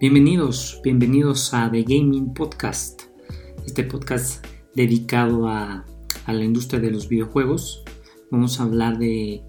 Bienvenidos, bienvenidos a The Gaming Podcast, este podcast dedicado a, la industria de los videojuegos. Vamos a hablar de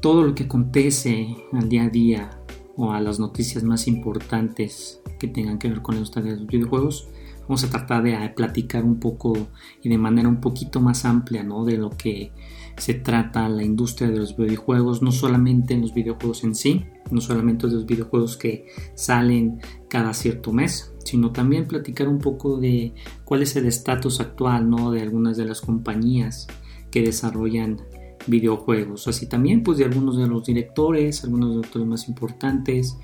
todo lo que acontece al día a día o a las noticias más importantes que tengan que ver con la industria de los videojuegos. Vamos a tratar de platicar un poco y de manera un poquito más amplia ¿no? de lo que se trata la industria de los videojuegos, no solamente en los videojuegos en sí, no solamente de los videojuegos que salen cada cierto mes, sino también platicar un poco de cuál es el estatus actual ¿no? de algunas de las compañías que desarrollan videojuegos, así también pues de algunos de los directores, algunos de los directores más importantes,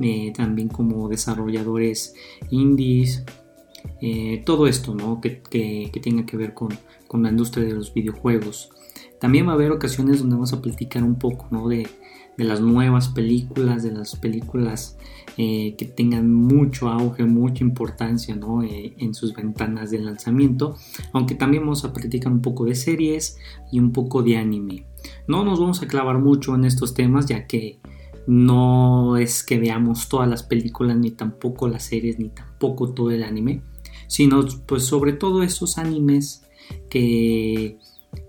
eh, también como desarrolladores indies, eh, todo esto ¿no? que, tenga que ver con, con la industria de los videojuegos. También va a haber ocasiones donde vamos a platicar un poco ¿no? de, las nuevas películas, de las películas eh, que tengan mucho auge, mucha importancia ¿no? Eh, en sus ventanas de lanzamiento, aunque también vamos a platicar un poco de series y un poco de anime. No nos vamos a clavar mucho en estos temas ya que no es que veamos todas las películas, ni tampoco las series, ni tampoco todo el anime, sino pues sobre todo esos animes que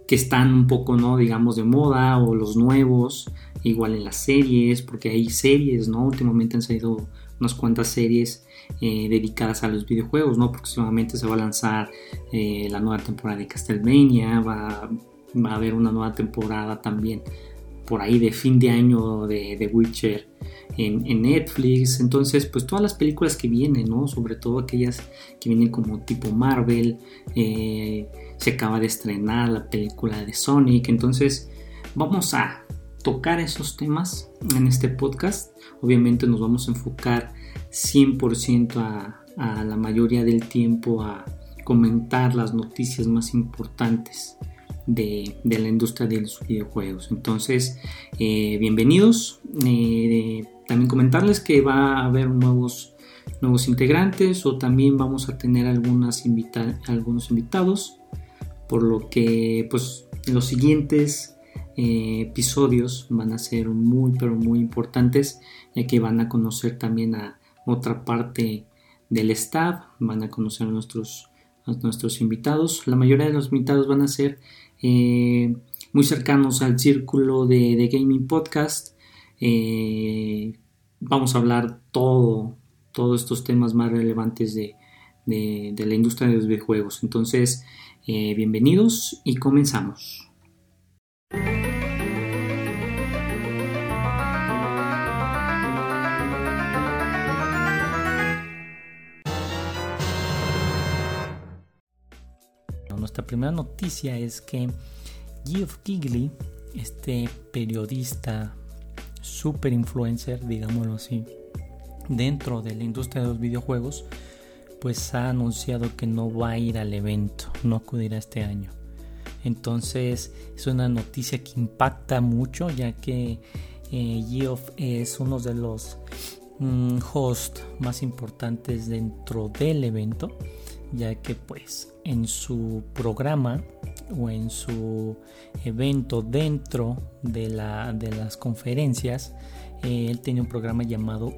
que están un poco, ¿no? Digamos, de moda o los nuevos, igual en las series, porque hay series, ¿no? Últimamente han salido unas cuantas series eh, dedicadas a los videojuegos, ¿no? Próximamente se va a lanzar eh, la nueva temporada de Castlevania, va, va, a haber una nueva temporada también por ahí de fin de año de The Witcher en, Netflix. Entonces, pues todas las películas que vienen, ¿no? Sobre todo aquellas que vienen como tipo Marvel. Eh, se acaba de estrenar la película de Sonic. Entonces, vamos a tocar esos temas en este podcast. Obviamente nos vamos a enfocar 100% a, la mayoría del tiempo a comentar las noticias más importantes de, la industria de los videojuegos. Entonces, eh, bienvenidos. Eh, también comentarles que va a haber nuevos, nuevos integrantes o también vamos a tener algunos invitados. Por lo que, pues, los siguientes eh, episodios van a ser muy, pero muy importantes, ya que van a conocer también a otra parte del staff, van a conocer a nuestros, nuestros invitados. La mayoría de los invitados van a ser eh, muy cercanos al círculo de, Gaming Podcast. Eh, vamos a hablar todo, todos estos temas más relevantes de, la industria de los videojuegos. Entonces, eh, bienvenidos y comenzamos. nuestra primera noticia es que Geoff Keighley, este periodista, super influencer, digámoslo así, dentro de la industria de los videojuegos, pues ha anunciado que no va a ir al evento, no acudirá este año. Entonces es una noticia que impacta mucho ya que eh, Geoff es uno de los mm, hosts más importantes dentro del evento ya que pues en su programa o en su evento dentro de, la, de las conferencias, eh, él tenía un programa llamado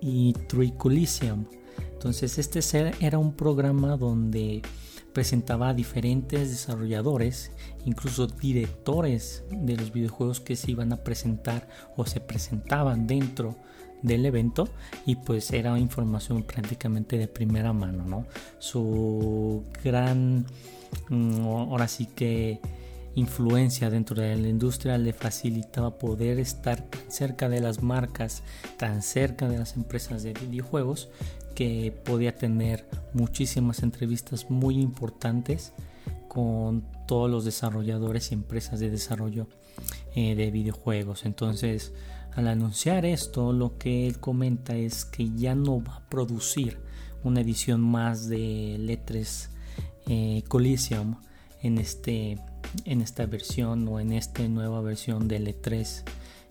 E-Triculisium. Entonces este era un programa donde presentaba a diferentes desarrolladores, incluso directores de los videojuegos que se iban a presentar o se presentaban dentro del evento y pues era información prácticamente de primera mano, ¿no? Su gran, mm, ahora sí que influencia dentro de la industria le facilitaba poder estar cerca de las marcas, tan cerca de las empresas de videojuegos, que podía tener muchísimas entrevistas muy importantes con todos los desarrolladores y empresas de desarrollo eh, de videojuegos. Entonces, al anunciar esto, lo que él comenta es que ya no va a producir una edición más de Letras eh, Coliseum en, este, en esta versión o en esta nueva versión de L3,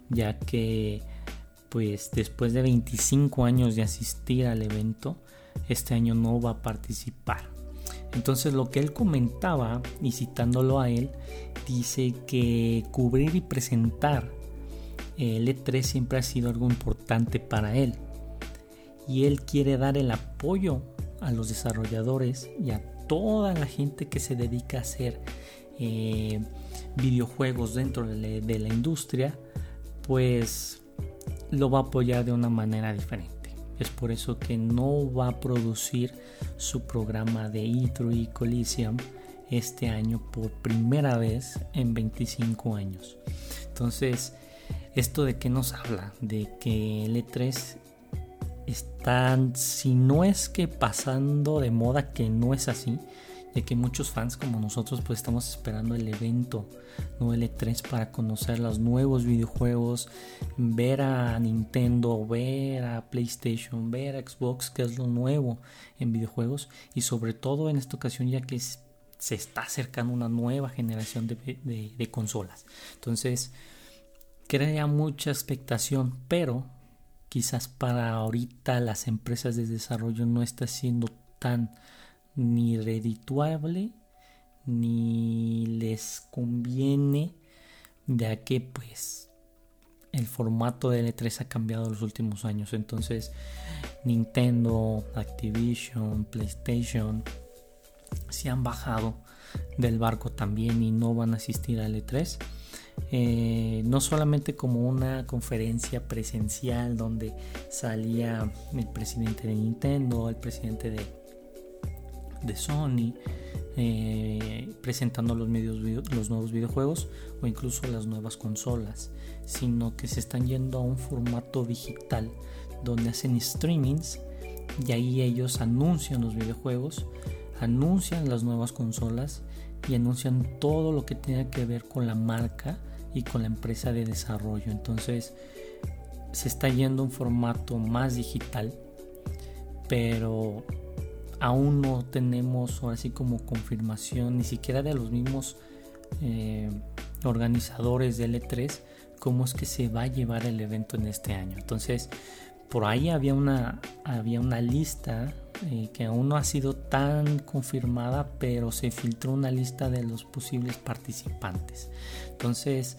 ya que pues después de 25 años de asistir al evento, este año no va a participar. Entonces lo que él comentaba, y citándolo a él, dice que cubrir y presentar el E3 siempre ha sido algo importante para él y él quiere dar el apoyo a los desarrolladores y a toda la gente que se dedica a hacer eh, videojuegos dentro de la, industria, pues lo va a apoyar de una manera diferente. Es por eso que no va a producir su programa de E3 Coliseum este año por primera vez en 25 años. Entonces, esto de qué nos habla? De que el E3 están, si no es que pasando de moda, que no es así, de que muchos fans como nosotros pues estamos esperando el evento no L3 para conocer los nuevos videojuegos, ver a Nintendo, ver a PlayStation, ver a Xbox, que es lo nuevo en videojuegos y sobre todo en esta ocasión ya que se está acercando una nueva generación de, de consolas. Entonces, crea mucha expectación, pero quizás para ahorita las empresas de desarrollo no está siendo tan ni redituable ni les conviene ya que pues el formato de L3 ha cambiado en los últimos años. Entonces Nintendo, Activision, PlayStation se han bajado del barco también y no van a asistir a L3 eh, no solamente como una conferencia presencial donde salía el presidente de Nintendo, el presidente de de Sony, eh, presentando los, medios, los nuevos videojuegos o incluso las nuevas consolas, sino que se están yendo a un formato digital donde hacen streamings y ahí ellos anuncian los videojuegos, anuncian las nuevas consolas y anuncian todo lo que tenga que ver con la marca y con la empresa de desarrollo. Entonces se está yendo un formato más digital, pero aún no tenemos así como confirmación ni siquiera de los mismos eh, organizadores del E3 cómo es que se va a llevar el evento en este año. Entonces, por ahí había una, había una lista eh, que aún no ha sido tan confirmada, pero se filtró una lista de los posibles participantes. Entonces,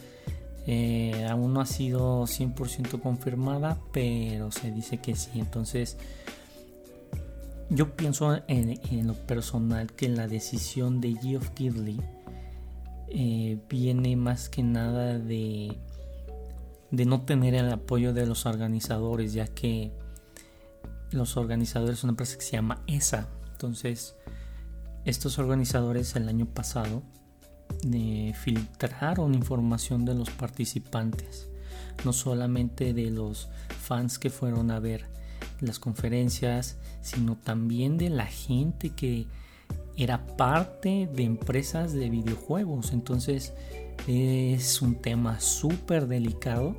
eh, aún no ha sido 100% confirmada, pero se dice que sí. Entonces, yo pienso en, lo personal que la decisión de Geoff Keighley eh, viene más que nada de, de no tener el apoyo de los organizadores, ya que los organizadores son una empresa que se llama ESA. Entonces, estos organizadores el año pasado eh, filtraron información de los participantes, no solamente de los fans que fueron a ver las conferencias, sino también de la gente que era parte de empresas de videojuegos. Entonces es un tema súper delicado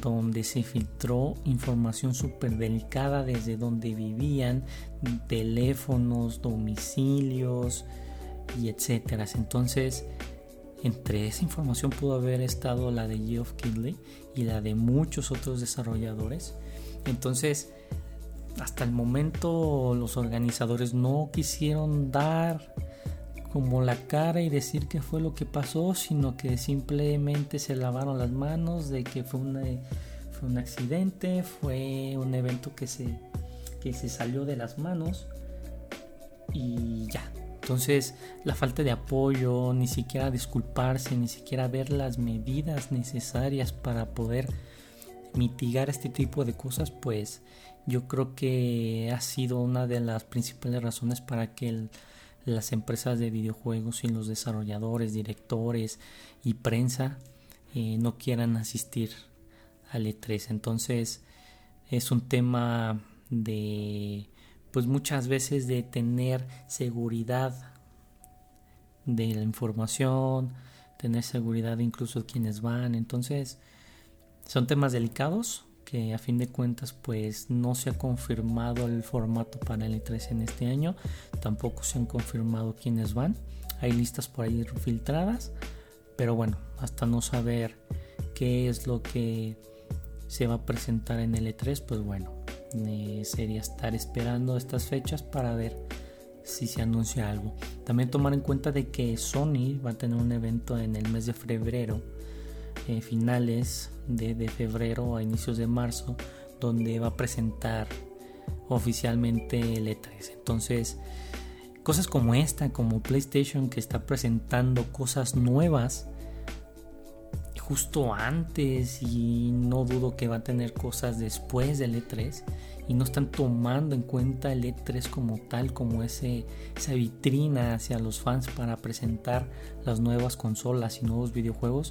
donde se filtró información súper delicada desde donde vivían, teléfonos, domicilios y etcétera. Entonces, entre esa información pudo haber estado la de Geoff Keighley y la de muchos otros desarrolladores. Entonces, hasta el momento los organizadores no quisieron dar como la cara y decir qué fue lo que pasó, sino que simplemente se lavaron las manos de que fue, fue un accidente, fue un evento que se, que se salió de las manos y ya. Entonces la falta de apoyo, ni siquiera disculparse, ni siquiera ver las medidas necesarias para poder mitigar este tipo de cosas, pues yo creo que ha sido una de las principales razones para que las empresas de videojuegos y los desarrolladores, directores y prensa eh, no quieran asistir al E3. Entonces es un tema de, pues muchas veces de tener seguridad de la información, tener seguridad incluso de quienes van. Entonces son temas delicados a fin de cuentas pues no se ha confirmado el formato para el E3 en este año, tampoco se han confirmado quiénes van, hay listas por ahí filtradas, pero bueno, hasta no saber qué es lo que se va a presentar en el E3, pues bueno, eh, sería estar esperando estas fechas para ver si se anuncia algo. También tomar en cuenta de que Sony va a tener un evento en el mes de febrero eh, finales de, febrero a inicios de marzo, donde va a presentar oficialmente el E3. Entonces, cosas como esta, como PlayStation que está presentando cosas nuevas justo antes y no dudo que va a tener cosas después del E3 y no están tomando en cuenta el E3 como tal, como ese, esa vitrina hacia los fans para presentar las nuevas consolas y nuevos videojuegos,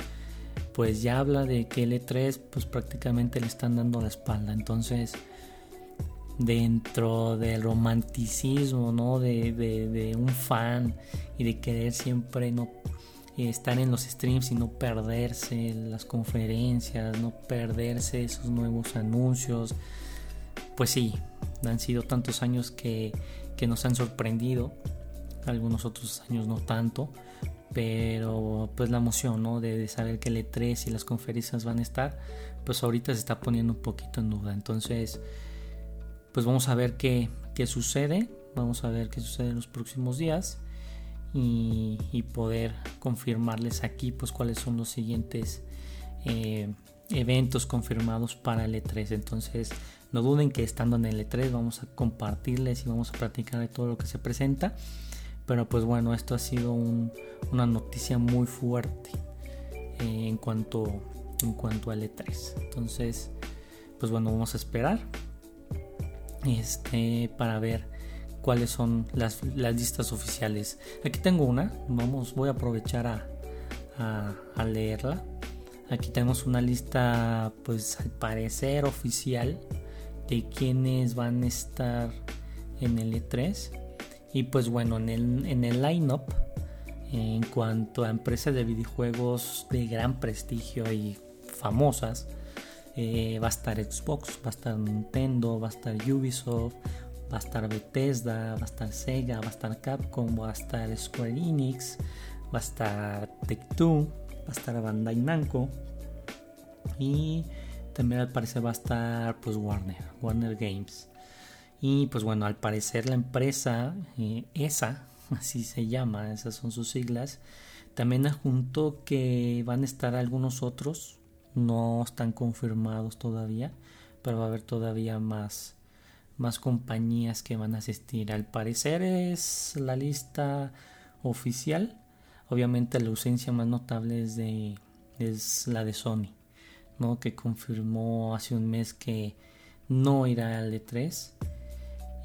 pues ya habla de que el E3 pues prácticamente le están dando la espalda. Entonces, dentro del romanticismo, ¿no? De, de un fan y de querer siempre no estar en los streams y no perderse las conferencias, no perderse esos nuevos anuncios. Pues sí, han sido tantos años que, nos han sorprendido, algunos otros años no tanto, pero pues la emoción ¿no? de, saber que el E3 y las conferencias van a estar, pues ahorita se está poniendo un poquito en duda. Entonces, pues vamos a ver qué, qué sucede, vamos a ver qué sucede en los próximos días y, poder confirmarles aquí pues cuáles son los siguientes eh, eventos confirmados para el E3 entonces no duden que estando en el E3 vamos a compartirles y vamos a platicar de todo lo que se presenta pero pues bueno esto ha sido una noticia muy fuerte eh, en cuanto en cuanto al E3 entonces pues bueno vamos a esperar este para ver cuáles son las, listas oficiales. Aquí tengo una, vamos, voy a aprovechar a, leerla. Aquí tenemos una lista, pues al parecer oficial, de quienes van a estar en el E3. Y pues bueno, en el, en el line-up, en cuanto a empresas de videojuegos de gran prestigio y famosas, eh, va a estar Xbox, va a estar Nintendo, va a estar Ubisoft, va a estar Bethesda, va a estar Sega, va a estar Capcom, va a estar Square Enix, va a estar Tech2, va a estar Bandai Namco y también al parecer va a estar pues Warner, Warner Games. Y pues bueno, al parecer la empresa, eh, esa, así se llama, esas son sus siglas, también adjuntó que van a estar algunos otros, no están confirmados todavía, pero va a haber todavía más más compañías que van a asistir. Al parecer es la lista oficial. Obviamente la ausencia más notable es, de, es la de Sony, ¿no? que confirmó hace un mes que no irá al E3.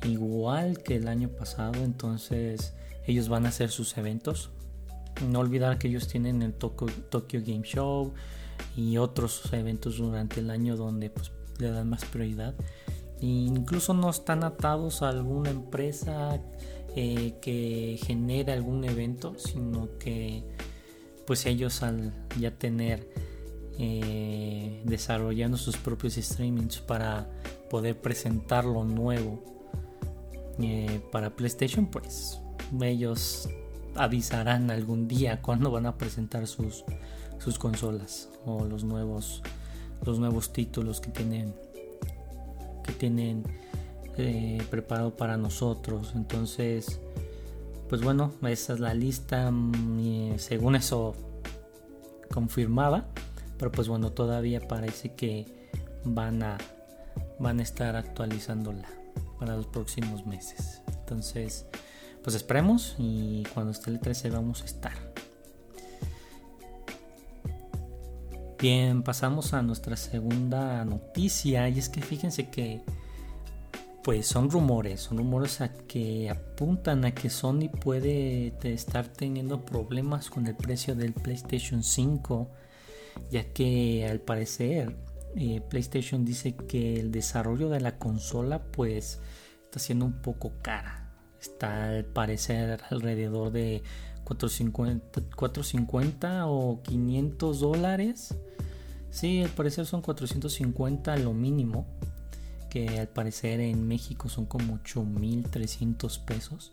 Igual que el año pasado, entonces ellos van a hacer sus eventos. No olvidar que ellos tienen el Tokyo, Game Show y otros eventos durante el año donde pues, le dan más prioridad incluso no están atados a alguna empresa eh, que genere algún evento, sino que pues ellos al ya tener eh, desarrollando sus propios streamings para poder presentar lo nuevo eh, para PlayStation, pues ellos avisarán algún día cuando van a presentar sus, consolas o los nuevos los nuevos títulos que tienen que tienen eh, preparado para nosotros. Entonces, pues bueno, esa es la lista. Mm, según eso confirmaba. Pero pues bueno, todavía parece que van a, van a estar actualizándola para los próximos meses. Entonces, pues esperemos y cuando esté el 13 vamos a estar. Bien, pasamos a nuestra segunda noticia y es que fíjense que pues son rumores, son rumores a que apuntan a que Sony puede estar teniendo problemas con el precio del PlayStation 5, ya que al parecer eh, PlayStation dice que el desarrollo de la consola pues está siendo un poco cara. Está al parecer alrededor de 450, 450 o 500 dólares. Sí, al parecer son 450 lo mínimo. Que al parecer en México son como 8300 pesos.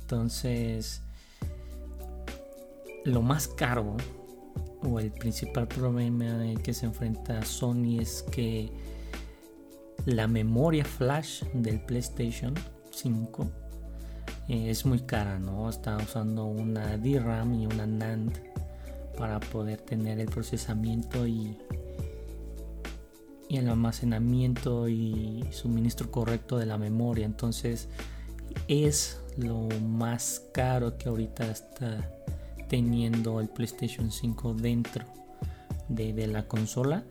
Entonces, lo más caro o el principal problema en el que se enfrenta Sony es que la memoria flash del PlayStation 5 es muy cara, ¿no? Está usando una DRAM y una NAND para poder tener el procesamiento y el almacenamiento y suministro correcto de la memoria. Entonces es lo más caro que ahorita está teniendo el PlayStation 5 dentro de, la consola.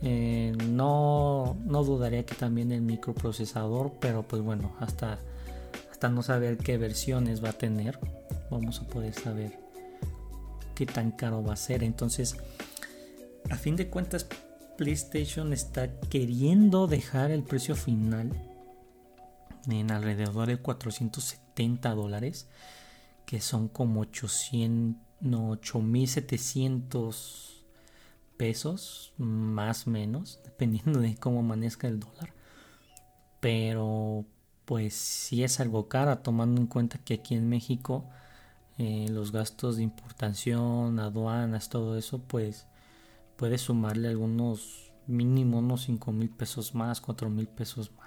Eh, no, no dudaría que también el microprocesador, pero pues bueno, hasta, hasta no saber qué versiones va a tener, vamos a poder saber qué tan caro va a ser. Entonces, a fin de cuentas, PlayStation está queriendo dejar el precio final en alrededor de 470 dólares, que son como 800, no, 8700 pesos, más menos, dependiendo de cómo amanezca el dólar. Pero pues si es algo caro, tomando en cuenta que aquí en México eh, los gastos de importación, aduanas, todo eso, pues puede sumarle algunos mínimo unos 5 mil pesos más, 4 mil pesos más.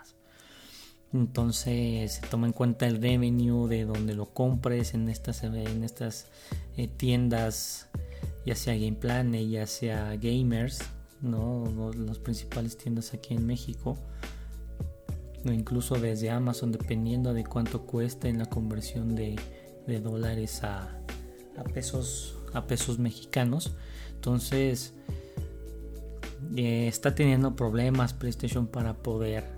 Entonces se toma en cuenta el revenue de donde lo compres en estas, en estas eh, tiendas, ya sea Game Planet, ya sea Gamers, ¿no? las principales tiendas aquí en México, o incluso desde Amazon, dependiendo de cuánto cuesta en la conversión de, dólares a, a, pesos, a pesos mexicanos. Entonces, eh, está teniendo problemas PlayStation para poder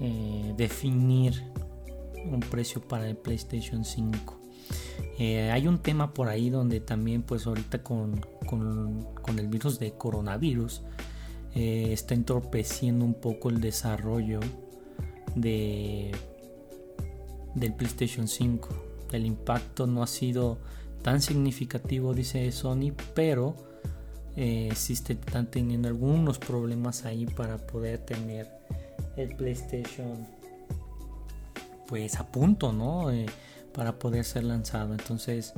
eh, definir un precio para el PlayStation 5. Eh, hay un tema por ahí donde también pues ahorita con, con, el virus de coronavirus está entorpeciendo un poco el desarrollo de del PlayStation 5. El impacto no ha sido tan significativo, dice Sony, pero eh, están teniendo algunos problemas ahí para poder tener el PlayStation pues a punto, ¿no? Eh, para poder ser lanzado. Entonces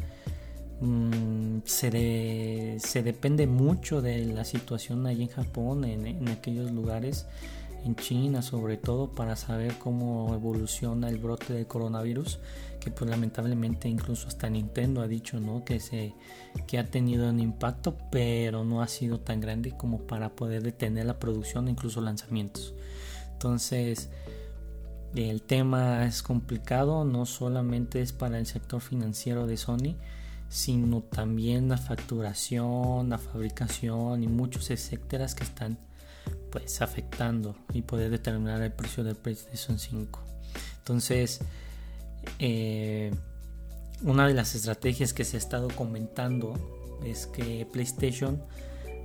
mm, se, se, depende mucho de la situación ahí en Japón, en, aquellos lugares en China sobre todo para saber cómo evoluciona el brote del coronavirus que pues lamentablemente incluso hasta Nintendo ha dicho ¿no? que se que ha tenido un impacto pero no ha sido tan grande como para poder detener la producción incluso lanzamientos entonces el tema es complicado no solamente es para el sector financiero de Sony sino también la facturación la fabricación y muchos etcétera que están pues afectando y poder determinar el precio del PlayStation 5. Entonces, eh, una de las estrategias que se ha estado comentando es que PlayStation,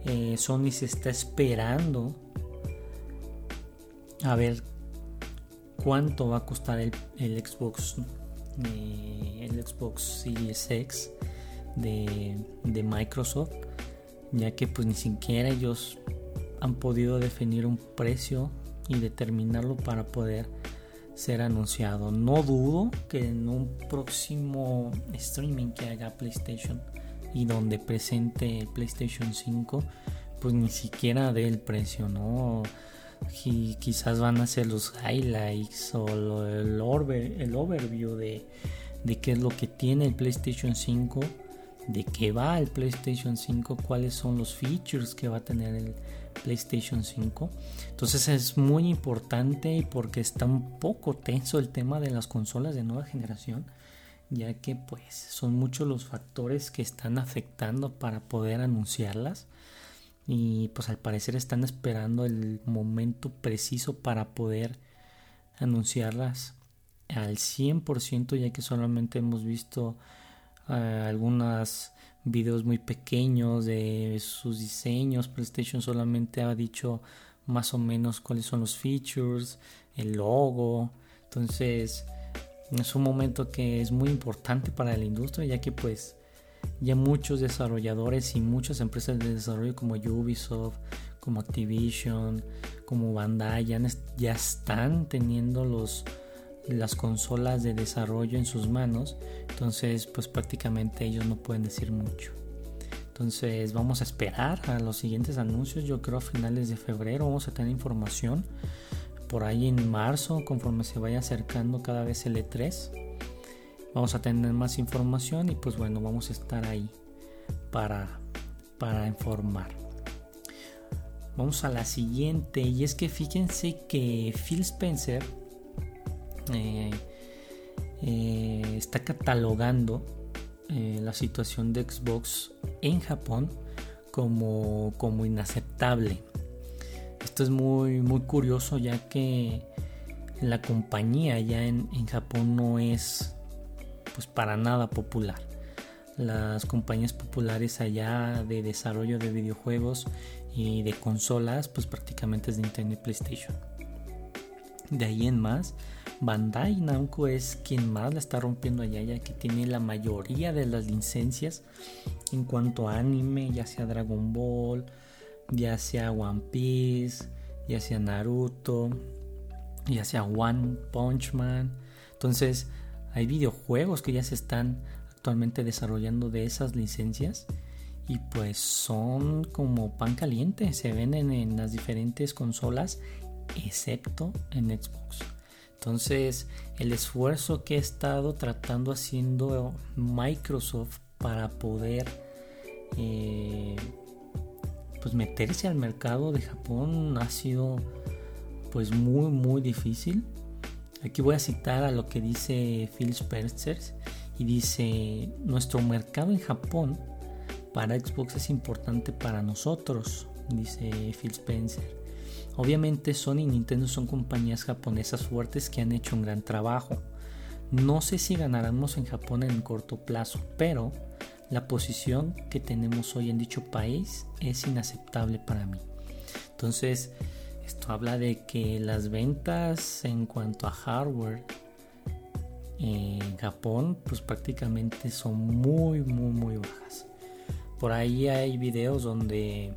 eh, Sony se está esperando a ver cuánto va a costar el, Xbox, eh, el Xbox Series X de, de Microsoft, ya que pues ni siquiera ellos han podido definir un precio y determinarlo para poder ser anunciado. No dudo que en un próximo streaming que haga PlayStation y donde presente el PlayStation 5, pues ni siquiera dé el precio, ¿no? Y quizás van a ser los highlights o el, el overview de, de qué es lo que tiene el PlayStation 5 de qué va el PlayStation 5, cuáles son los features que va a tener el PlayStation 5. Entonces es muy importante porque está un poco tenso el tema de las consolas de nueva generación, ya que pues son muchos los factores que están afectando para poder anunciarlas y pues al parecer están esperando el momento preciso para poder anunciarlas al 100% ya que solamente hemos visto algunos videos muy pequeños de sus diseños. PlayStation solamente ha dicho más o menos cuáles son los features, el logo. Entonces es un momento que es muy importante para la industria ya que pues ya muchos desarrolladores y muchas empresas de desarrollo como Ubisoft, como Activision, como Bandai ya están teniendo los las consolas de desarrollo en sus manos, entonces pues prácticamente ellos no pueden decir mucho. Entonces vamos a esperar a los siguientes anuncios, yo creo a finales de febrero vamos a tener información, por ahí en marzo conforme se vaya acercando cada vez el E3, vamos a tener más información y pues bueno, vamos a estar ahí para, para informar. Vamos a la siguiente y es que fíjense que Phil Spencer eh, eh, está catalogando eh, la situación de Xbox en Japón como, como inaceptable. Esto es muy, muy curioso ya que la compañía ya en, en Japón no es pues para nada popular. Las compañías populares allá de desarrollo de videojuegos y de consolas pues prácticamente es Nintendo y PlayStation. De ahí en más, Bandai Namco es quien más la está rompiendo allá, ya que tiene la mayoría de las licencias en cuanto a anime, ya sea Dragon Ball, ya sea One Piece, ya sea Naruto, ya sea One Punch Man. Entonces, hay videojuegos que ya se están actualmente desarrollando de esas licencias y pues son como pan caliente, se venden en las diferentes consolas excepto en Xbox. Entonces, el esfuerzo que he estado tratando haciendo Microsoft para poder eh, pues meterse al mercado de Japón ha sido pues muy muy difícil. Aquí voy a citar a lo que dice Phil Spencer y dice, nuestro mercado en Japón para Xbox es importante para nosotros, dice Phil Spencer. Obviamente Sony y Nintendo son compañías japonesas fuertes que han hecho un gran trabajo. No sé si ganaremos en Japón en corto plazo, pero la posición que tenemos hoy en dicho país es inaceptable para mí. Entonces, esto habla de que las ventas en cuanto a hardware en Japón pues prácticamente son muy muy muy bajas. Por ahí hay videos donde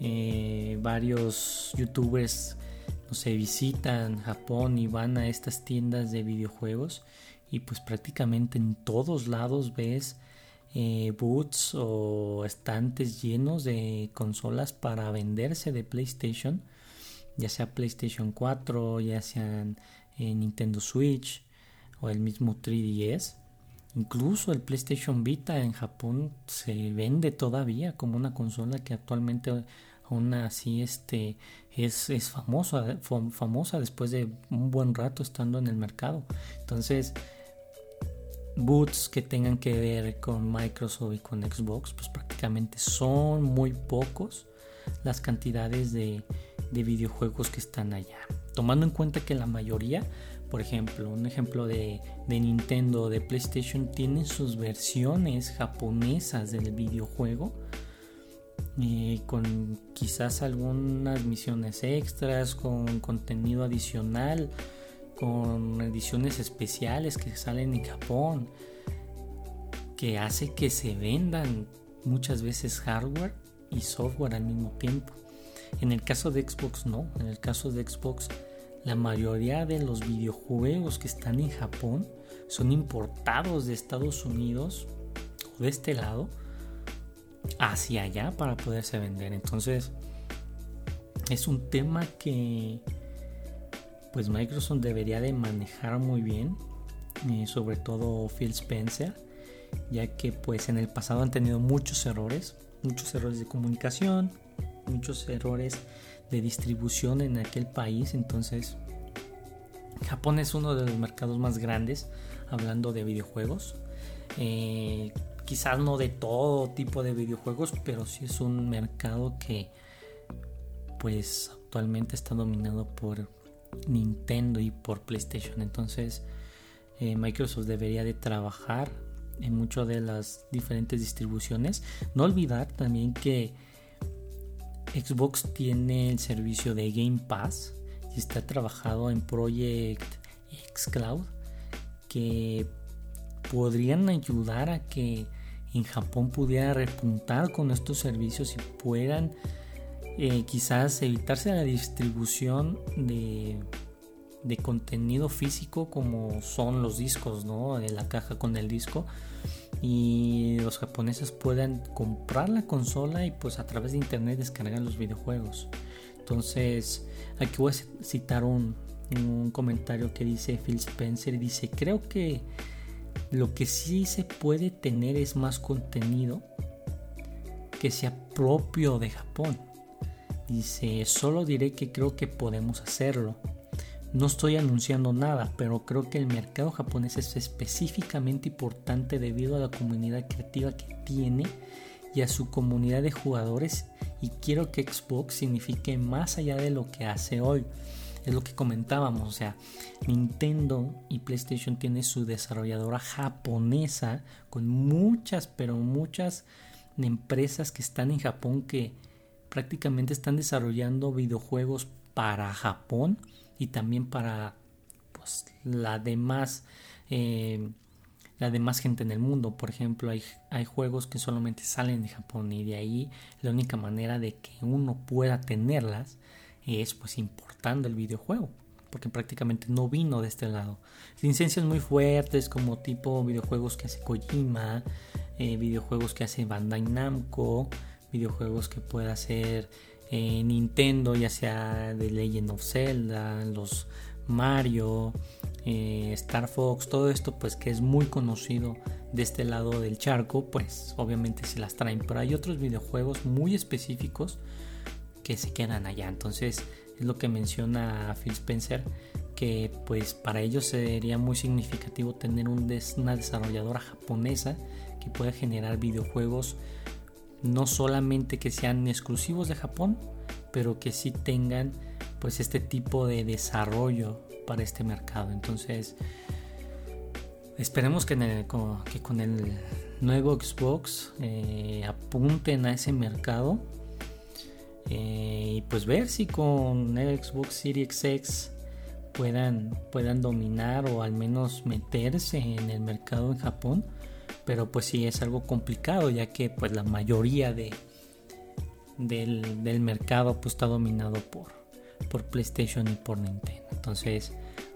eh, varios youtubers no visitan Japón y van a estas tiendas de videojuegos y pues prácticamente en todos lados ves eh, boots o estantes llenos de consolas para venderse de PlayStation, ya sea PlayStation 4, ya sean eh, Nintendo Switch o el mismo 3DS. Incluso el PlayStation Vita en Japón se vende todavía como una consola que actualmente aún así este es, es famosa, famosa después de un buen rato estando en el mercado. Entonces, boots que tengan que ver con Microsoft y con Xbox, pues prácticamente son muy pocos las cantidades de, de videojuegos que están allá. Tomando en cuenta que la mayoría por ejemplo, un ejemplo de, de Nintendo, de PlayStation, tienen sus versiones japonesas del videojuego. Eh, con quizás algunas misiones extras, con contenido adicional, con ediciones especiales que salen en Japón, que hace que se vendan muchas veces hardware y software al mismo tiempo. En el caso de Xbox no, en el caso de Xbox la mayoría de los videojuegos que están en Japón son importados de Estados Unidos o de este lado hacia allá para poderse vender. Entonces es un tema que pues Microsoft debería de manejar muy bien, eh, sobre todo Phil Spencer, ya que pues en el pasado han tenido muchos errores, muchos errores de comunicación, muchos errores de distribución en aquel país. Entonces, Japón es uno de los mercados más grandes hablando de videojuegos. Eh, quizás no de todo tipo de videojuegos, pero sí es un mercado que pues actualmente está dominado por Nintendo y por PlayStation. Entonces eh, Microsoft debería de trabajar en muchas de las diferentes distribuciones. No olvidar también que Xbox tiene el servicio de Game Pass y está trabajado en Project Xcloud que podrían ayudar a que en Japón pudiera repuntar con estos servicios y puedan eh, quizás evitarse la distribución de, de, contenido físico como son los discos, ¿no? De la caja con el disco y los japoneses puedan comprar la consola y pues a través de internet descargar los videojuegos. Entonces, aquí voy a citar un, un comentario que dice Phil Spencer dice, creo que lo que sí se puede tener es más contenido que sea propio de Japón. Dice, solo diré que creo que podemos hacerlo. No estoy anunciando nada, pero creo que el mercado japonés es específicamente importante debido a la comunidad creativa que tiene y a su comunidad de jugadores y quiero que Xbox signifique más allá de lo que hace hoy. Es lo que comentábamos, o sea, Nintendo y PlayStation tiene su desarrolladora japonesa con muchas, pero muchas empresas que están en Japón que prácticamente están desarrollando videojuegos para Japón y también para pues, la demás eh, la demás gente en el mundo. Por ejemplo hay, hay juegos que solamente salen de Japón y de ahí la única manera de que uno pueda tenerlas es pues importando el videojuego porque prácticamente no vino de este lado. Licencias muy fuertes como tipo videojuegos que hace Kojima eh, videojuegos que hace Bandai Namco videojuegos que pueda hacer eh, Nintendo, ya sea de Legend of Zelda, los Mario, eh, Star Fox, todo esto pues que es muy conocido de este lado del charco, pues obviamente se las traen, pero hay otros videojuegos muy específicos que se quedan allá, entonces es lo que menciona Phil Spencer, que pues para ellos sería muy significativo tener un una desarrolladora japonesa que pueda generar videojuegos no solamente que sean exclusivos de Japón, pero que sí tengan pues este tipo de desarrollo para este mercado. Entonces, esperemos que, con, el nuevo Xbox eh, apunten a ese mercado eh, y pues ver si con el Xbox Series X puedan, puedan dominar o al menos meterse en el mercado en Japón pero pues sí es algo complicado ya que pues la mayoría de del, mercado pues está dominado por, por PlayStation y por Nintendo. Entonces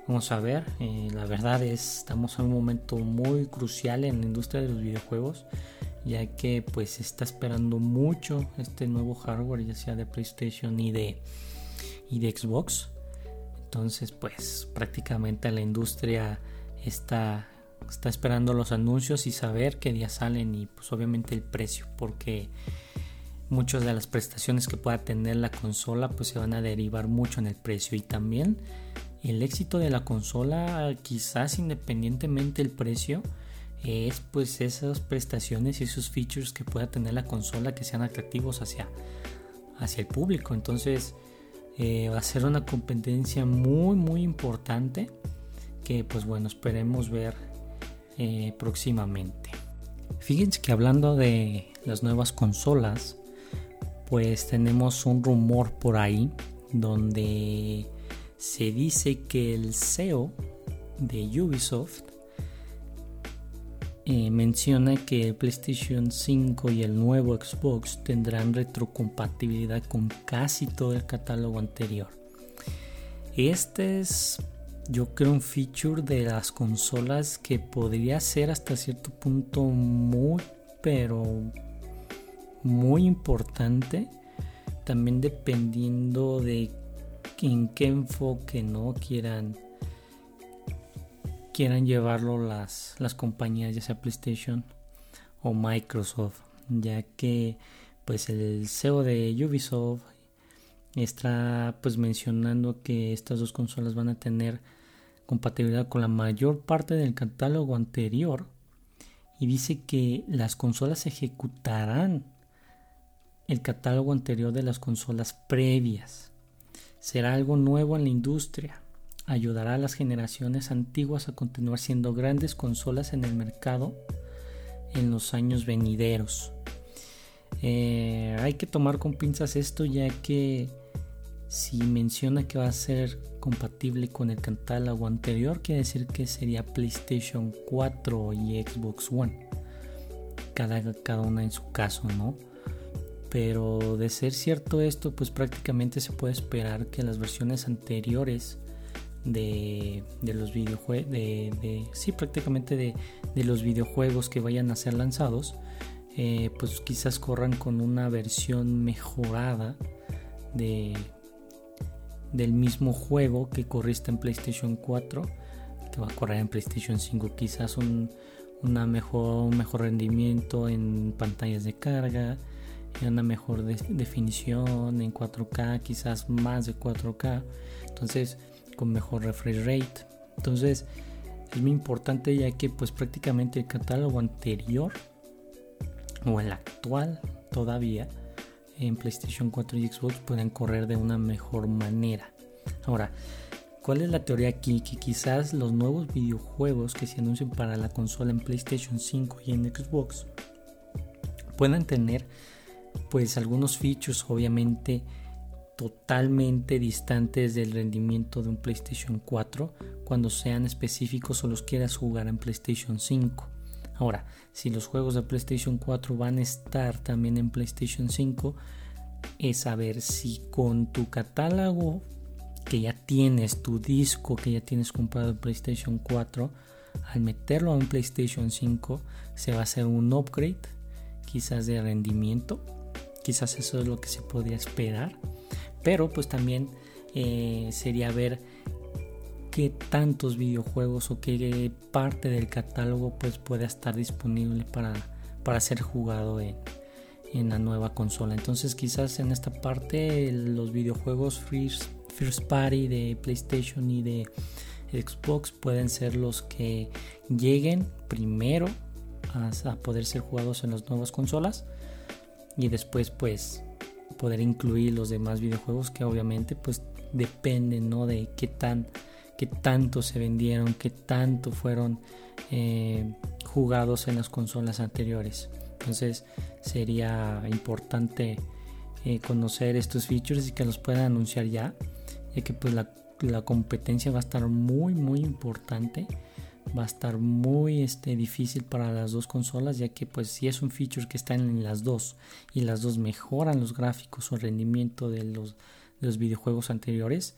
vamos a ver eh, la verdad es estamos en un momento muy crucial en la industria de los videojuegos ya que pues se está esperando mucho este nuevo hardware ya sea de PlayStation y de y de Xbox. Entonces pues prácticamente la industria está está esperando los anuncios y saber qué día salen y pues obviamente el precio porque muchas de las prestaciones que pueda tener la consola pues se van a derivar mucho en el precio y también el éxito de la consola quizás independientemente del precio es pues esas prestaciones y esos features que pueda tener la consola que sean atractivos hacia, hacia el público. Entonces eh, va a ser una competencia muy muy importante que pues bueno esperemos ver eh, próximamente. Fíjense que hablando de las nuevas consolas, pues tenemos un rumor por ahí donde se dice que el CEO de Ubisoft eh, menciona que el PlayStation 5 y el nuevo Xbox tendrán retrocompatibilidad con casi todo el catálogo anterior. Este es yo creo un feature de las consolas que podría ser hasta cierto punto muy pero muy importante también dependiendo de en qué enfoque no quieran quieran llevarlo las, las compañías ya sea PlayStation o Microsoft ya que pues el CEO de Ubisoft está pues mencionando que estas dos consolas van a tener compatibilidad con la mayor parte del catálogo anterior y dice que las consolas ejecutarán el catálogo anterior de las consolas previas. Será algo nuevo en la industria. Ayudará a las generaciones antiguas a continuar siendo grandes consolas en el mercado en los años venideros. Eh, hay que tomar con pinzas esto ya que si menciona que va a ser compatible con el catálogo anterior, quiere decir que sería PlayStation 4 y Xbox One. Cada, cada una en su caso, ¿no? Pero de ser cierto esto, pues prácticamente se puede esperar que las versiones anteriores de, los videojuegos, de, sí, prácticamente de, los videojuegos que vayan a ser lanzados, eh, pues quizás corran con una versión mejorada de del mismo juego que corriste en PlayStation 4 que va a correr en PlayStation 5 quizás un, una mejor, mejor rendimiento en pantallas de carga en una mejor definición en 4K, quizás más de 4K. Entonces, con mejor refresh rate. Entonces, es muy importante ya que pues prácticamente el catálogo anterior o el actual todavía en PlayStation 4 y Xbox pueden correr de una mejor manera. Ahora, ¿cuál es la teoría aquí? Que quizás los nuevos videojuegos que se anuncien para la consola en PlayStation 5 y en Xbox puedan tener pues algunos features obviamente totalmente distantes del rendimiento de un PlayStation 4 cuando sean específicos o los quieras jugar en PlayStation 5. Ahora, si los juegos de PlayStation 4 van a estar también en PlayStation 5, es saber si con tu catálogo que ya tienes, tu disco que ya tienes comprado en PlayStation 4, al meterlo en PlayStation 5, se va a hacer un upgrade, quizás de rendimiento. Quizás eso es lo que se podría esperar. Pero pues también eh, sería ver tantos videojuegos o qué parte del catálogo pues pueda estar disponible para, para ser jugado en, en la nueva consola. Entonces quizás en esta parte los videojuegos first, first party de PlayStation y de Xbox pueden ser los que lleguen primero a, a, poder ser jugados en las nuevas consolas y después pues poder incluir los demás videojuegos que obviamente pues dependen ¿no? de qué tan qué tanto se vendieron, qué tanto fueron eh, jugados en las consolas anteriores. Entonces sería importante eh, conocer estos features y que los puedan anunciar ya, ya que pues la, competencia va a estar muy muy importante va a estar muy este, difícil para las dos consolas ya que pues si es un feature que está en las dos y las dos mejoran los gráficos o el rendimiento de los, de los videojuegos anteriores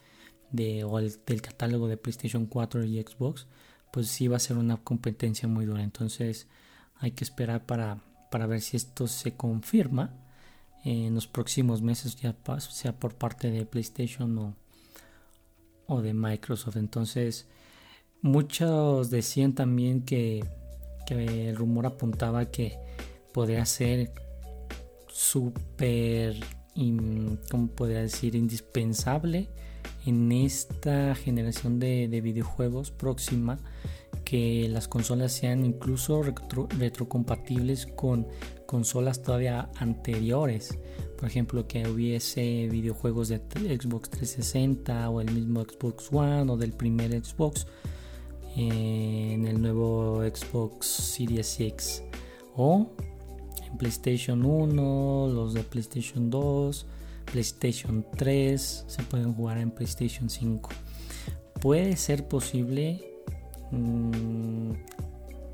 o el, del catálogo de PlayStation 4 y Xbox, pues sí va a ser una competencia muy dura. Entonces hay que esperar para, para ver si esto se confirma en los próximos meses, ya sea por parte de PlayStation o, o de Microsoft. Entonces muchos decían también que, que el rumor apuntaba que podría ser súper, ¿cómo podría decir?, indispensable en esta generación de, videojuegos próxima que las consolas sean incluso retrocompatibles con consolas todavía anteriores. Por ejemplo, que hubiese videojuegos de Xbox 360 o el mismo Xbox One o del primer Xbox eh, en el nuevo Xbox Series X o en PlayStation 1, los de PlayStation 2 PlayStation 3, se pueden jugar en PlayStation 5. Puede ser posible, mm,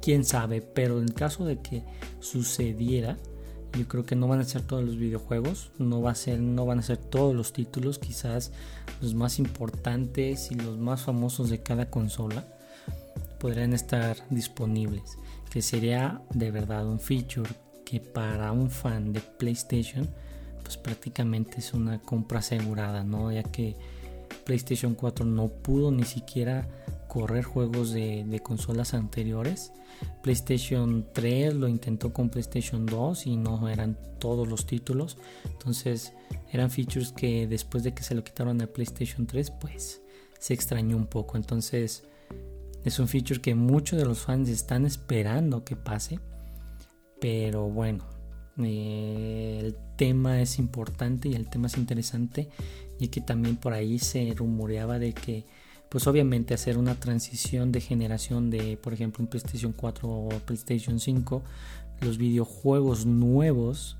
quién sabe, pero en caso de que sucediera, yo creo que no van a ser todos los videojuegos, no, va a ser, no van a ser todos los títulos, quizás los más importantes y los más famosos de cada consola podrían estar disponibles, que sería de verdad un feature que para un fan de PlayStation pues prácticamente es una compra asegurada, ¿no? Ya que PlayStation 4 no pudo ni siquiera correr juegos de, consolas anteriores. PlayStation 3 lo intentó con PlayStation 2 y no eran todos los títulos. Entonces eran features que después de que se lo quitaron a PlayStation 3 pues se extrañó un poco. Entonces es un feature que muchos de los fans están esperando que pase. Pero bueno, eh, el tema es importante y el tema es interesante y que también por ahí se rumoreaba de que pues obviamente hacer una transición de generación de por ejemplo un PlayStation 4 o PlayStation 5 los videojuegos nuevos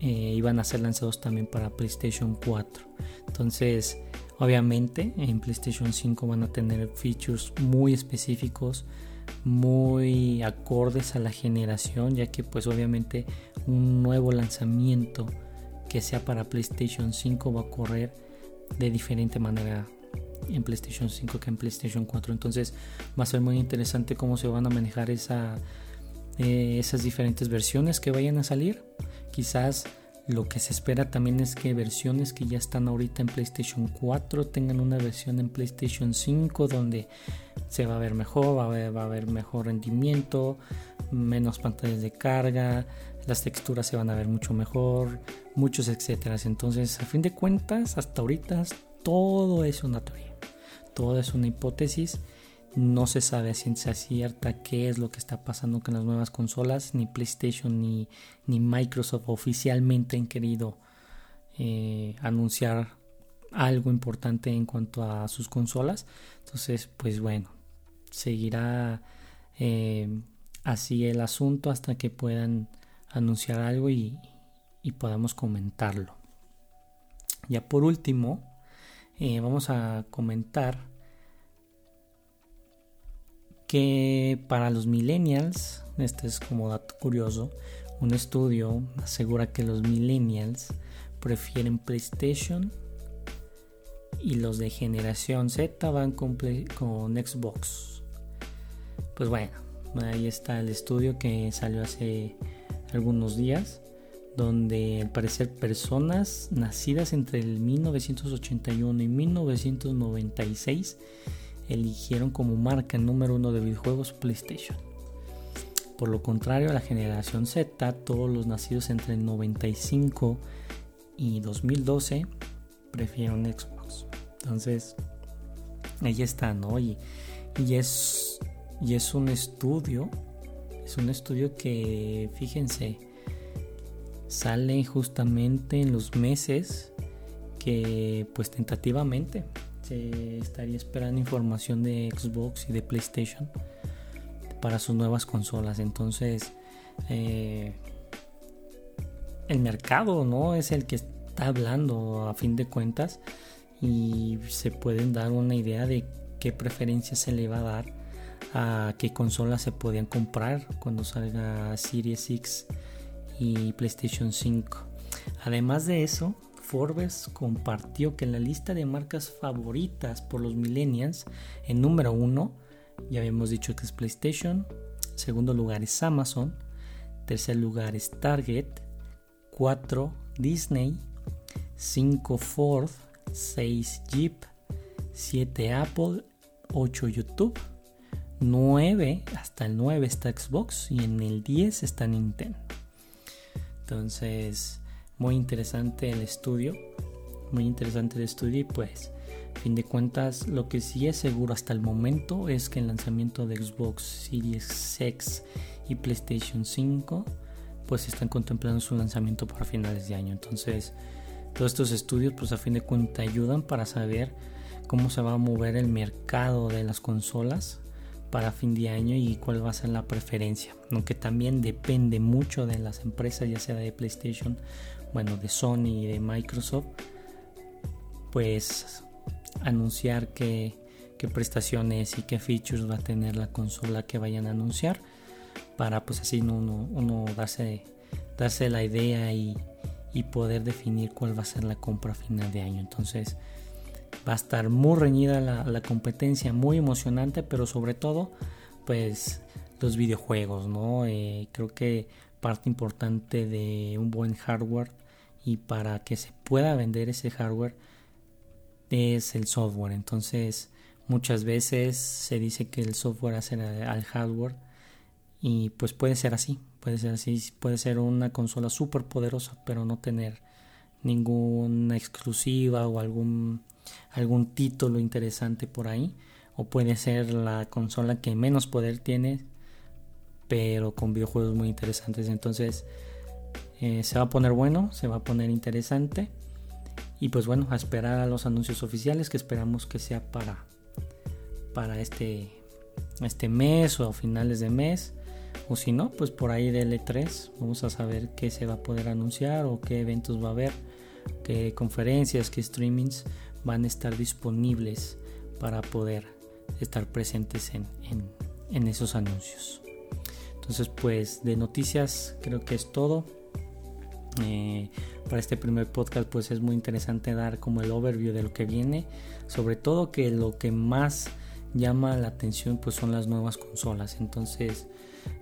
eh, iban a ser lanzados también para PlayStation 4 entonces obviamente en PlayStation 5 van a tener features muy específicos muy acordes a la generación ya que pues obviamente un nuevo lanzamiento que sea para PlayStation 5 va a correr de diferente manera en PlayStation 5 que en PlayStation 4 entonces va a ser muy interesante cómo se van a manejar esa, eh, esas diferentes versiones que vayan a salir. Quizás lo que se espera también es que versiones que ya están ahorita en PlayStation 4 tengan una versión en PlayStation 5 donde se va a ver mejor, va a haber, va a haber mejor rendimiento, menos pantallas de carga, las texturas se van a ver mucho mejor, muchos etcétera. Entonces, a fin de cuentas, hasta ahorita todo es una teoría, todo es una hipótesis. No se sabe a ciencia cierta qué es lo que está pasando con las nuevas consolas. Ni PlayStation ni, ni Microsoft oficialmente han querido eh, anunciar algo importante en cuanto a sus consolas. Entonces, pues bueno, seguirá eh, así el asunto hasta que puedan anunciar algo y, podamos comentarlo. Ya por último, eh, vamos a comentar que para los millennials, este es como dato curioso, un estudio asegura que los millennials prefieren PlayStation y los de generación Z van con, con Xbox. Pues bueno, ahí está el estudio que salió hace algunos días, donde al parecer personas nacidas entre el 1981 y 1996 eligieron como marca número uno de videojuegos PlayStation. Por lo contrario, la generación Z, todos los nacidos entre el 95 y 2012 prefieren Xbox. Entonces, ahí está, ¿no? Y, y, es, y es un estudio, es un estudio que, fíjense, sale justamente en los meses que, pues tentativamente, estaría esperando información de Xbox y de PlayStation para sus nuevas consolas. Entonces, eh, el mercado, ¿no? Es el que está hablando a fin de cuentas y se pueden dar una idea de qué preferencia se le va a dar a qué consolas se podían comprar cuando salga Series X y PlayStation 5. Además de eso, Forbes compartió que en la lista de marcas favoritas por los millennials, en número uno, ya habíamos dicho que es PlayStation, segundo lugar es Amazon, tercer lugar es Target, 4 Disney, 5 Ford, 6 Jeep, 7 Apple, 8 YouTube, 9 hasta el 9 está Xbox y en el 10 está Nintendo. Entonces, muy interesante el estudio, muy interesante el estudio y pues, a fin de cuentas, lo que sí es seguro hasta el momento es que el lanzamiento de Xbox Series X y PlayStation 5 pues están contemplando su lanzamiento para finales de año. Entonces, todos estos estudios pues a fin de cuentas ayudan para saber cómo se va a mover el mercado de las consolas para fin de año y cuál va a ser la preferencia. Aunque también depende mucho de las empresas, ya sea de PlayStation, bueno, de Sony y de Microsoft, pues anunciar qué, qué prestaciones y qué features va a tener la consola que vayan a anunciar para pues así uno, uno darse, darse la idea y, y poder definir cuál va a ser la compra final de año. Entonces va a estar muy reñida la, competencia, muy emocionante, pero sobre todo pues los videojuegos, ¿no? Eh, creo que parte importante de un buen hardware y para que se pueda vender ese hardware es el software. Entonces muchas veces se dice que el software hace al hardware y pues puede ser así, puede ser así, puede ser una consola súper poderosa, pero no tener ninguna exclusiva o algún, algún título interesante por ahí. O puede ser la consola que menos poder tiene, pero con videojuegos muy interesantes. Entonces eh, se va a poner bueno, se va a poner interesante. Y pues bueno, a esperar a los anuncios oficiales que esperamos que sea para, para este, este mes o finales de mes. O si no, pues por ahí de L3 vamos a saber qué se va a poder anunciar o qué eventos va a haber, qué conferencias, qué streamings van a estar disponibles para poder estar presentes en, en, esos anuncios. Entonces, pues de noticias creo que es todo. Eh, para este primer podcast pues es muy interesante dar como el overview de lo que viene sobre todo que lo que más llama la atención pues son las nuevas consolas entonces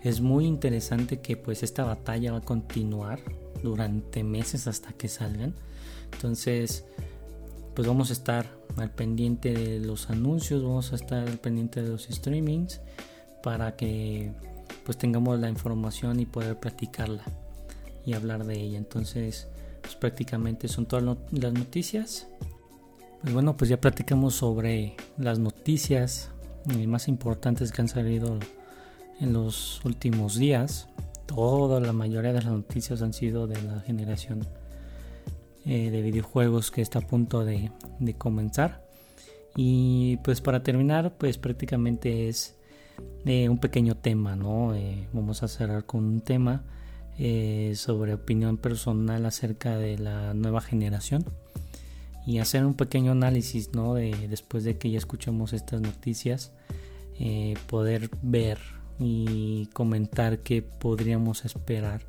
es muy interesante que pues esta batalla va a continuar durante meses hasta que salgan. Entonces, pues vamos a estar al pendiente de los anuncios, vamos a estar al pendiente de los streamings para que pues tengamos la información y poder practicarla. y hablar de ella. Entonces, pues prácticamente son todas las noticias. Pues bueno, pues ya platicamos sobre las noticias eh, más importantes que han salido en los últimos días. Toda la mayoría de las noticias han sido de la generación eh, de videojuegos que está a punto de, comenzar. Y pues para terminar, pues prácticamente es eh, un pequeño tema, ¿no? vamos a cerrar con un tema eh, sobre opinión personal acerca de la nueva generación y hacer un pequeño análisis ¿no? de, después de que ya escuchamos estas noticias eh, poder ver y comentar qué podríamos esperar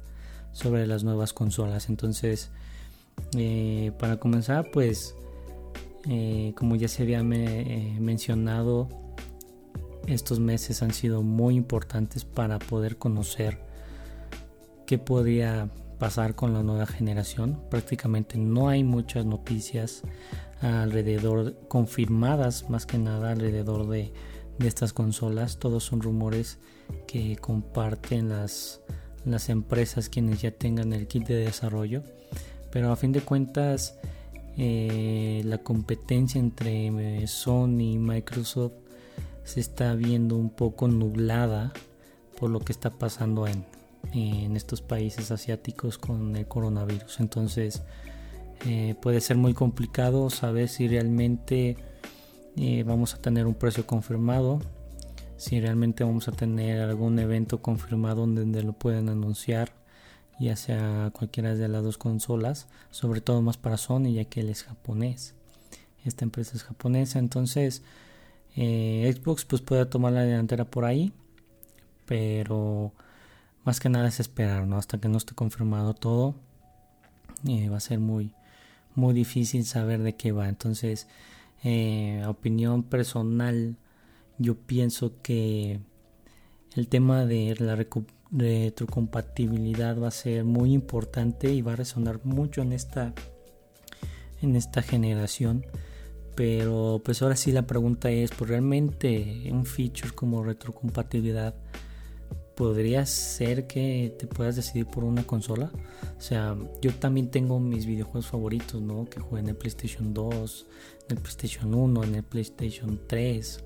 sobre las nuevas consolas entonces eh, para comenzar pues como ya se había mencionado estos meses han sido muy importantes para poder conocer qué podría pasar con la nueva generación. Prácticamente no hay muchas noticias alrededor, confirmadas más que nada alrededor de, estas consolas. Todos son rumores que comparten las, las empresas quienes ya tengan el kit de desarrollo. Pero a fin de cuentas, eh, la competencia entre eh, Sony y Microsoft se está viendo un poco nublada por lo que está pasando en, en estos países asiáticos con el coronavirus. Entonces eh, puede ser muy complicado saber si realmente vamos a tener un precio confirmado, si realmente vamos a tener algún evento confirmado donde lo pueden anunciar, ya sea cualquiera de las dos consolas, sobre todo más para Sony ya que él es japonés. Esta empresa es japonesa, entonces eh, Xbox pues puede tomar la delantera por ahí, pero más que nada es esperar, ¿no? Hasta que no esté confirmado todo, eh, va a ser muy, muy difícil saber de qué va. Entonces, eh, opinión personal, yo pienso que el tema de la retrocompatibilidad va a ser muy importante y va a resonar mucho en esta, en esta generación. Pero pues ahora sí la pregunta es, pues realmente un feature como retrocompatibilidad podría ser que te puedas decidir por una consola. O sea, yo también tengo mis videojuegos favoritos, ¿no? Que juegan en el PlayStation 2, en el PlayStation 1, en el PlayStation 3,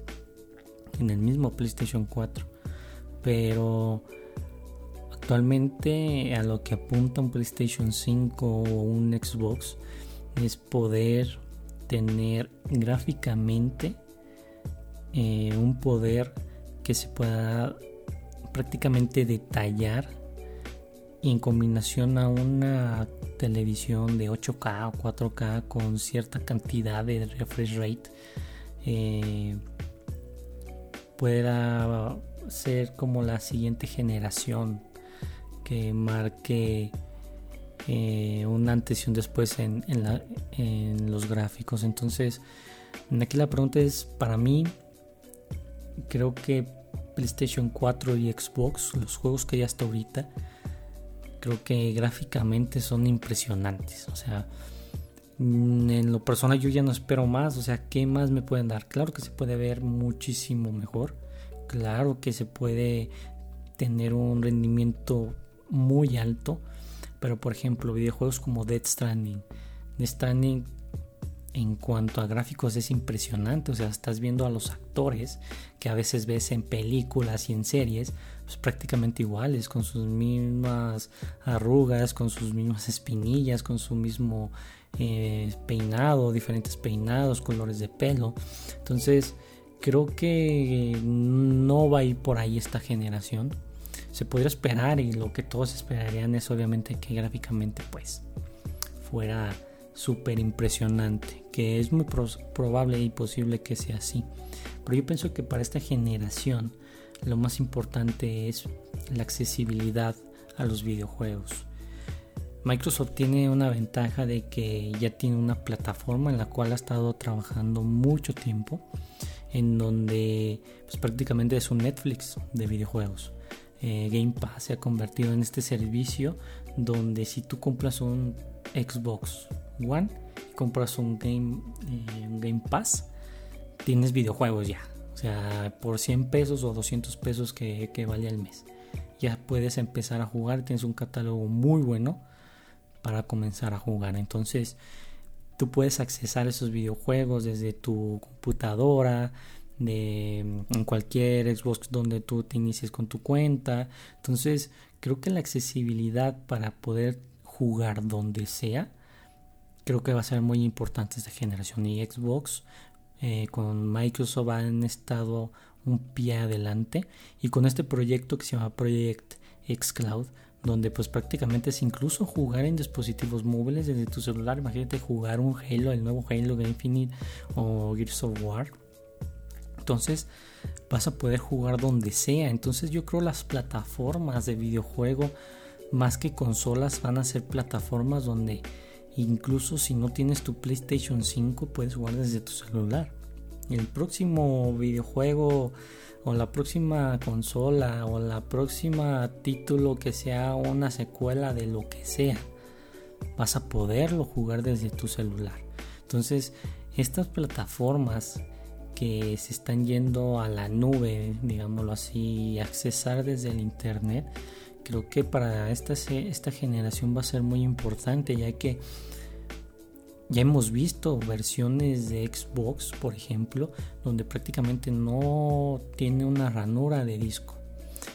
en el mismo PlayStation 4. Pero actualmente a lo que apunta un PlayStation 5 o un Xbox es poder tener gráficamente eh, un poder que se pueda prácticamente detallar en combinación a una televisión de 8K o 4K con cierta cantidad de refresh rate eh, pueda ser como la siguiente generación que marque eh, un antes y un después en, en los gráficos entonces aquí la pregunta es para mí creo que PlayStation 4 y Xbox, los juegos que hay hasta ahorita, creo que gráficamente son impresionantes. O sea, mm, en lo personal yo ya no espero más. O sea, ¿qué más me pueden dar? Claro que se puede ver muchísimo mejor. Claro que se puede tener un rendimiento muy alto. Pero por ejemplo, videojuegos como Dead Stranding. Stranding en cuanto a gráficos es impresionante. O sea, estás viendo a los actores que a veces ves en películas y en series, pues prácticamente iguales, con sus mismas arrugas, con sus mismas espinillas, con su mismo eh, peinado, diferentes peinados, colores de pelo. Entonces, creo que no va a ir por ahí esta generación. Se podría esperar y lo que todos esperarían es obviamente que gráficamente pues fuera súper impresionante, que es muy probable y posible que sea así. Pero yo pienso que para esta generación lo más importante es la accesibilidad a los videojuegos. Microsoft tiene una ventaja de que ya tiene una plataforma en la cual ha estado trabajando mucho tiempo, en donde pues, prácticamente es un Netflix de videojuegos. Eh, Game Pass se ha convertido en este servicio donde si tú compras un Xbox One y compras un Game, eh, Game Pass, tienes videojuegos ya. O sea, por 100 pesos o 200 pesos que, que vale al mes. ya puedes empezar a jugar, tienes un catálogo muy bueno para comenzar a jugar. Entonces, tú puedes accesar esos videojuegos desde tu computadora, de en cualquier Xbox donde tú te inicies con tu cuenta. Entonces, creo que la accesibilidad para poder jugar donde sea, creo que va a ser muy importante esta generación. Y Xbox eh, con Microsoft han estado un pie adelante y con este proyecto que se llama Project Xcloud donde pues prácticamente es incluso jugar en dispositivos móviles desde tu celular imagínate jugar un Halo el nuevo Halo de Infinite o Gears of War entonces vas a poder jugar donde sea. Entonces yo creo las plataformas de videojuego más que consolas van a ser plataformas donde incluso si no tienes tu PlayStation 5 puedes jugar desde tu celular. El próximo videojuego o la próxima consola o la próxima título que sea una secuela de lo que sea vas a poderlo jugar desde tu celular. Entonces estas plataformas que se están yendo a la nube digámoslo así accesar desde el internet creo que para esta, esta generación va a ser muy importante ya que ya hemos visto versiones de Xbox, por ejemplo, donde prácticamente no tiene una ranura de disco.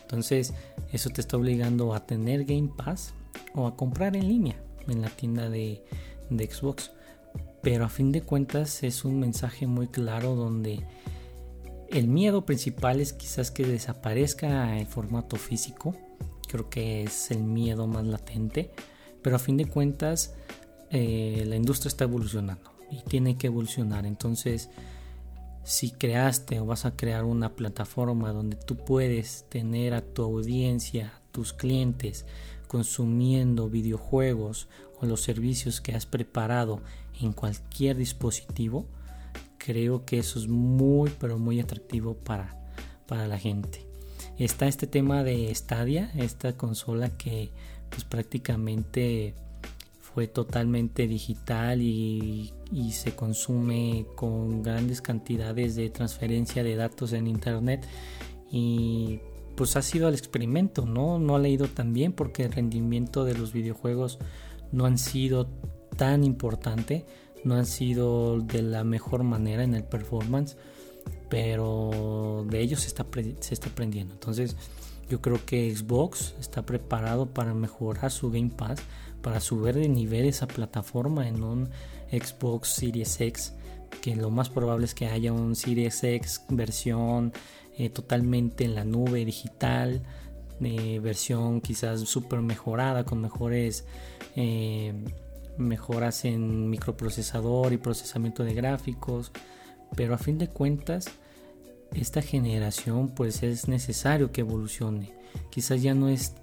Entonces, eso te está obligando a tener Game Pass o a comprar en línea en la tienda de, Xbox. Pero a fin de cuentas es un mensaje muy claro donde el miedo principal es quizás que desaparezca el formato físico. Creo que es el miedo más latente. Pero a fin de cuentas eh, la industria está evolucionando y tiene que evolucionar. Entonces, si creaste o vas a crear una plataforma donde tú puedes tener a tu audiencia, tus clientes, consumiendo videojuegos o los servicios que has preparado en cualquier dispositivo, creo que eso es muy, pero muy atractivo para, para la gente. Está este tema de Stadia, esta consola que pues prácticamente fue totalmente digital y, se consume con grandes cantidades de transferencia de datos en internet y pues ha sido el experimento, ¿no? No ha leído tan bien porque el rendimiento de los videojuegos no han sido tan importante, no han sido de la mejor manera en el performance, pero de ellos se está, se está aprendiendo. Entonces yo creo que Xbox está preparado para mejorar su Game Pass para subir de nivel esa plataforma en un Xbox Series X que lo más probable es que haya un Series X versión eh, totalmente en la nube digital eh, versión quizás súper mejorada con mejores eh, mejoras en microprocesador y procesamiento de gráficos pero a fin de cuentas esta generación pues es necesario que evolucione quizás ya no es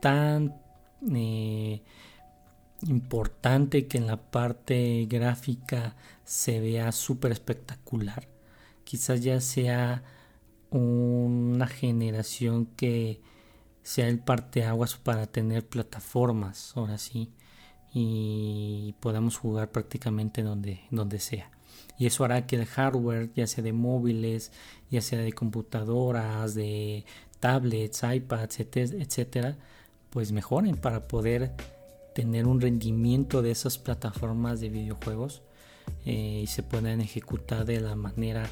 tan eh, importante que en la parte gráfica se vea súper espectacular. Quizás ya sea una generación que sea el parteaguas para tener plataformas, ahora sí, y podamos jugar prácticamente donde, donde sea. Y eso hará que el hardware, ya sea de móviles, ya sea de computadoras, de tablets, iPads, etcétera, pues mejoren para poder tener un rendimiento de esas plataformas de videojuegos eh, y se puedan ejecutar de la manera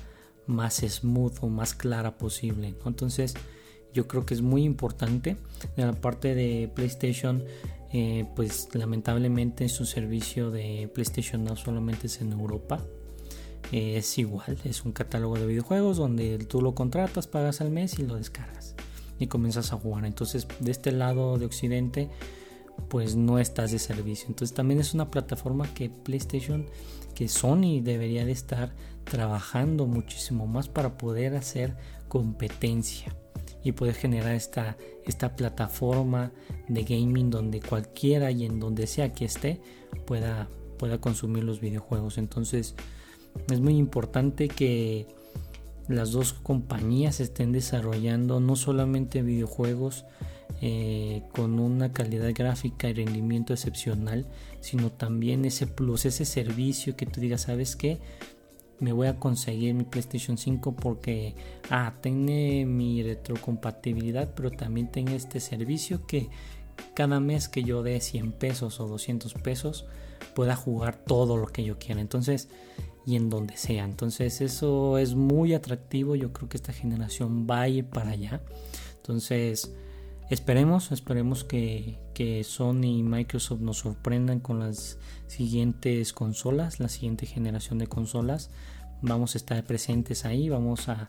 más smooth o más clara posible. Entonces yo creo que es muy importante de la parte de PlayStation eh, pues lamentablemente su servicio de PlayStation no solamente es en Europa eh, es igual es un catálogo de videojuegos donde tú lo contratas pagas al mes y lo descargas y comienzas a jugar. Entonces, de este lado de Occidente, pues no estás de servicio. Entonces, también es una plataforma que PlayStation, que Sony debería de estar trabajando muchísimo más para poder hacer competencia y poder generar esta, esta plataforma de gaming donde cualquiera y en donde sea que esté pueda, pueda consumir los videojuegos. Entonces, es muy importante que las dos compañías estén desarrollando no solamente videojuegos eh, con una calidad gráfica y rendimiento excepcional, sino también ese plus, ese servicio que tú digas, ¿sabes qué? Me voy a conseguir mi PlayStation 5 porque ah, tiene mi retrocompatibilidad, pero también tiene este servicio que cada mes que yo dé 100 pesos o 200 pesos pueda jugar todo lo que yo quiera. Entonces, y en donde sea. Entonces, eso es muy atractivo. Yo creo que esta generación va a ir para allá. Entonces, esperemos, esperemos que, que Sony y Microsoft nos sorprendan con las siguientes consolas, la siguiente generación de consolas. Vamos a estar presentes ahí, vamos a,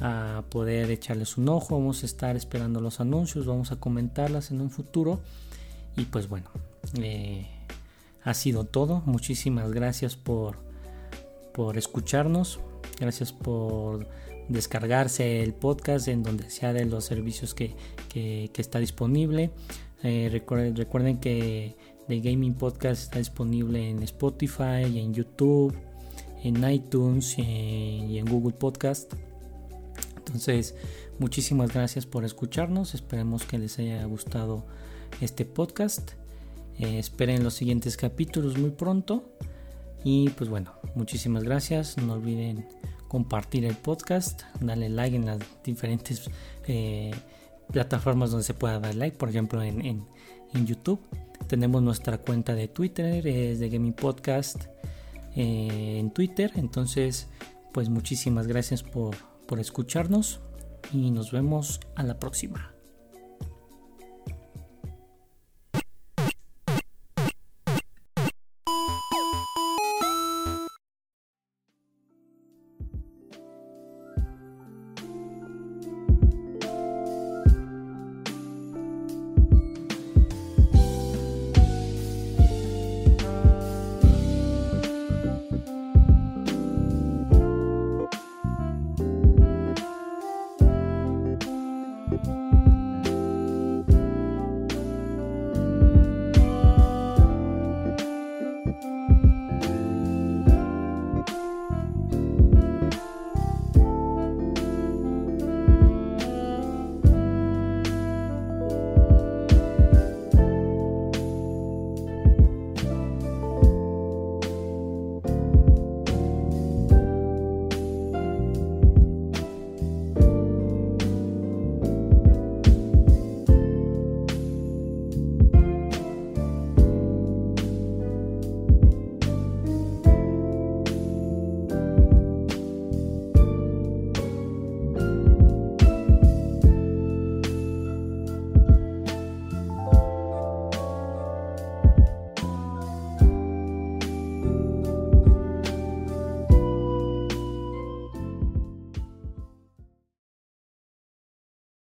a poder echarles un ojo, vamos a estar esperando los anuncios, vamos a comentarlas en un futuro. Y pues bueno, eh, ha sido todo. Muchísimas gracias por, por escucharnos. Gracias por descargarse el podcast en donde sea de los servicios que, que está disponible. Eh, recuerden, recuerden, que The Gaming Podcast está disponible en Spotify, en YouTube, en iTunes eh, y en Google Podcast. Entonces, muchísimas gracias por escucharnos. Esperemos que les haya gustado este podcast. Eh, esperen los siguientes capítulos muy pronto. Y pues bueno, muchísimas gracias. No olviden compartir el podcast, darle like en las diferentes plataformas donde se pueda dar like, por ejemplo en, YouTube. Tenemos nuestra cuenta de Twitter, es de Gaming Podcast eh, en Twitter. Entonces, pues muchísimas gracias por, por escucharnos y nos vemos a la próxima.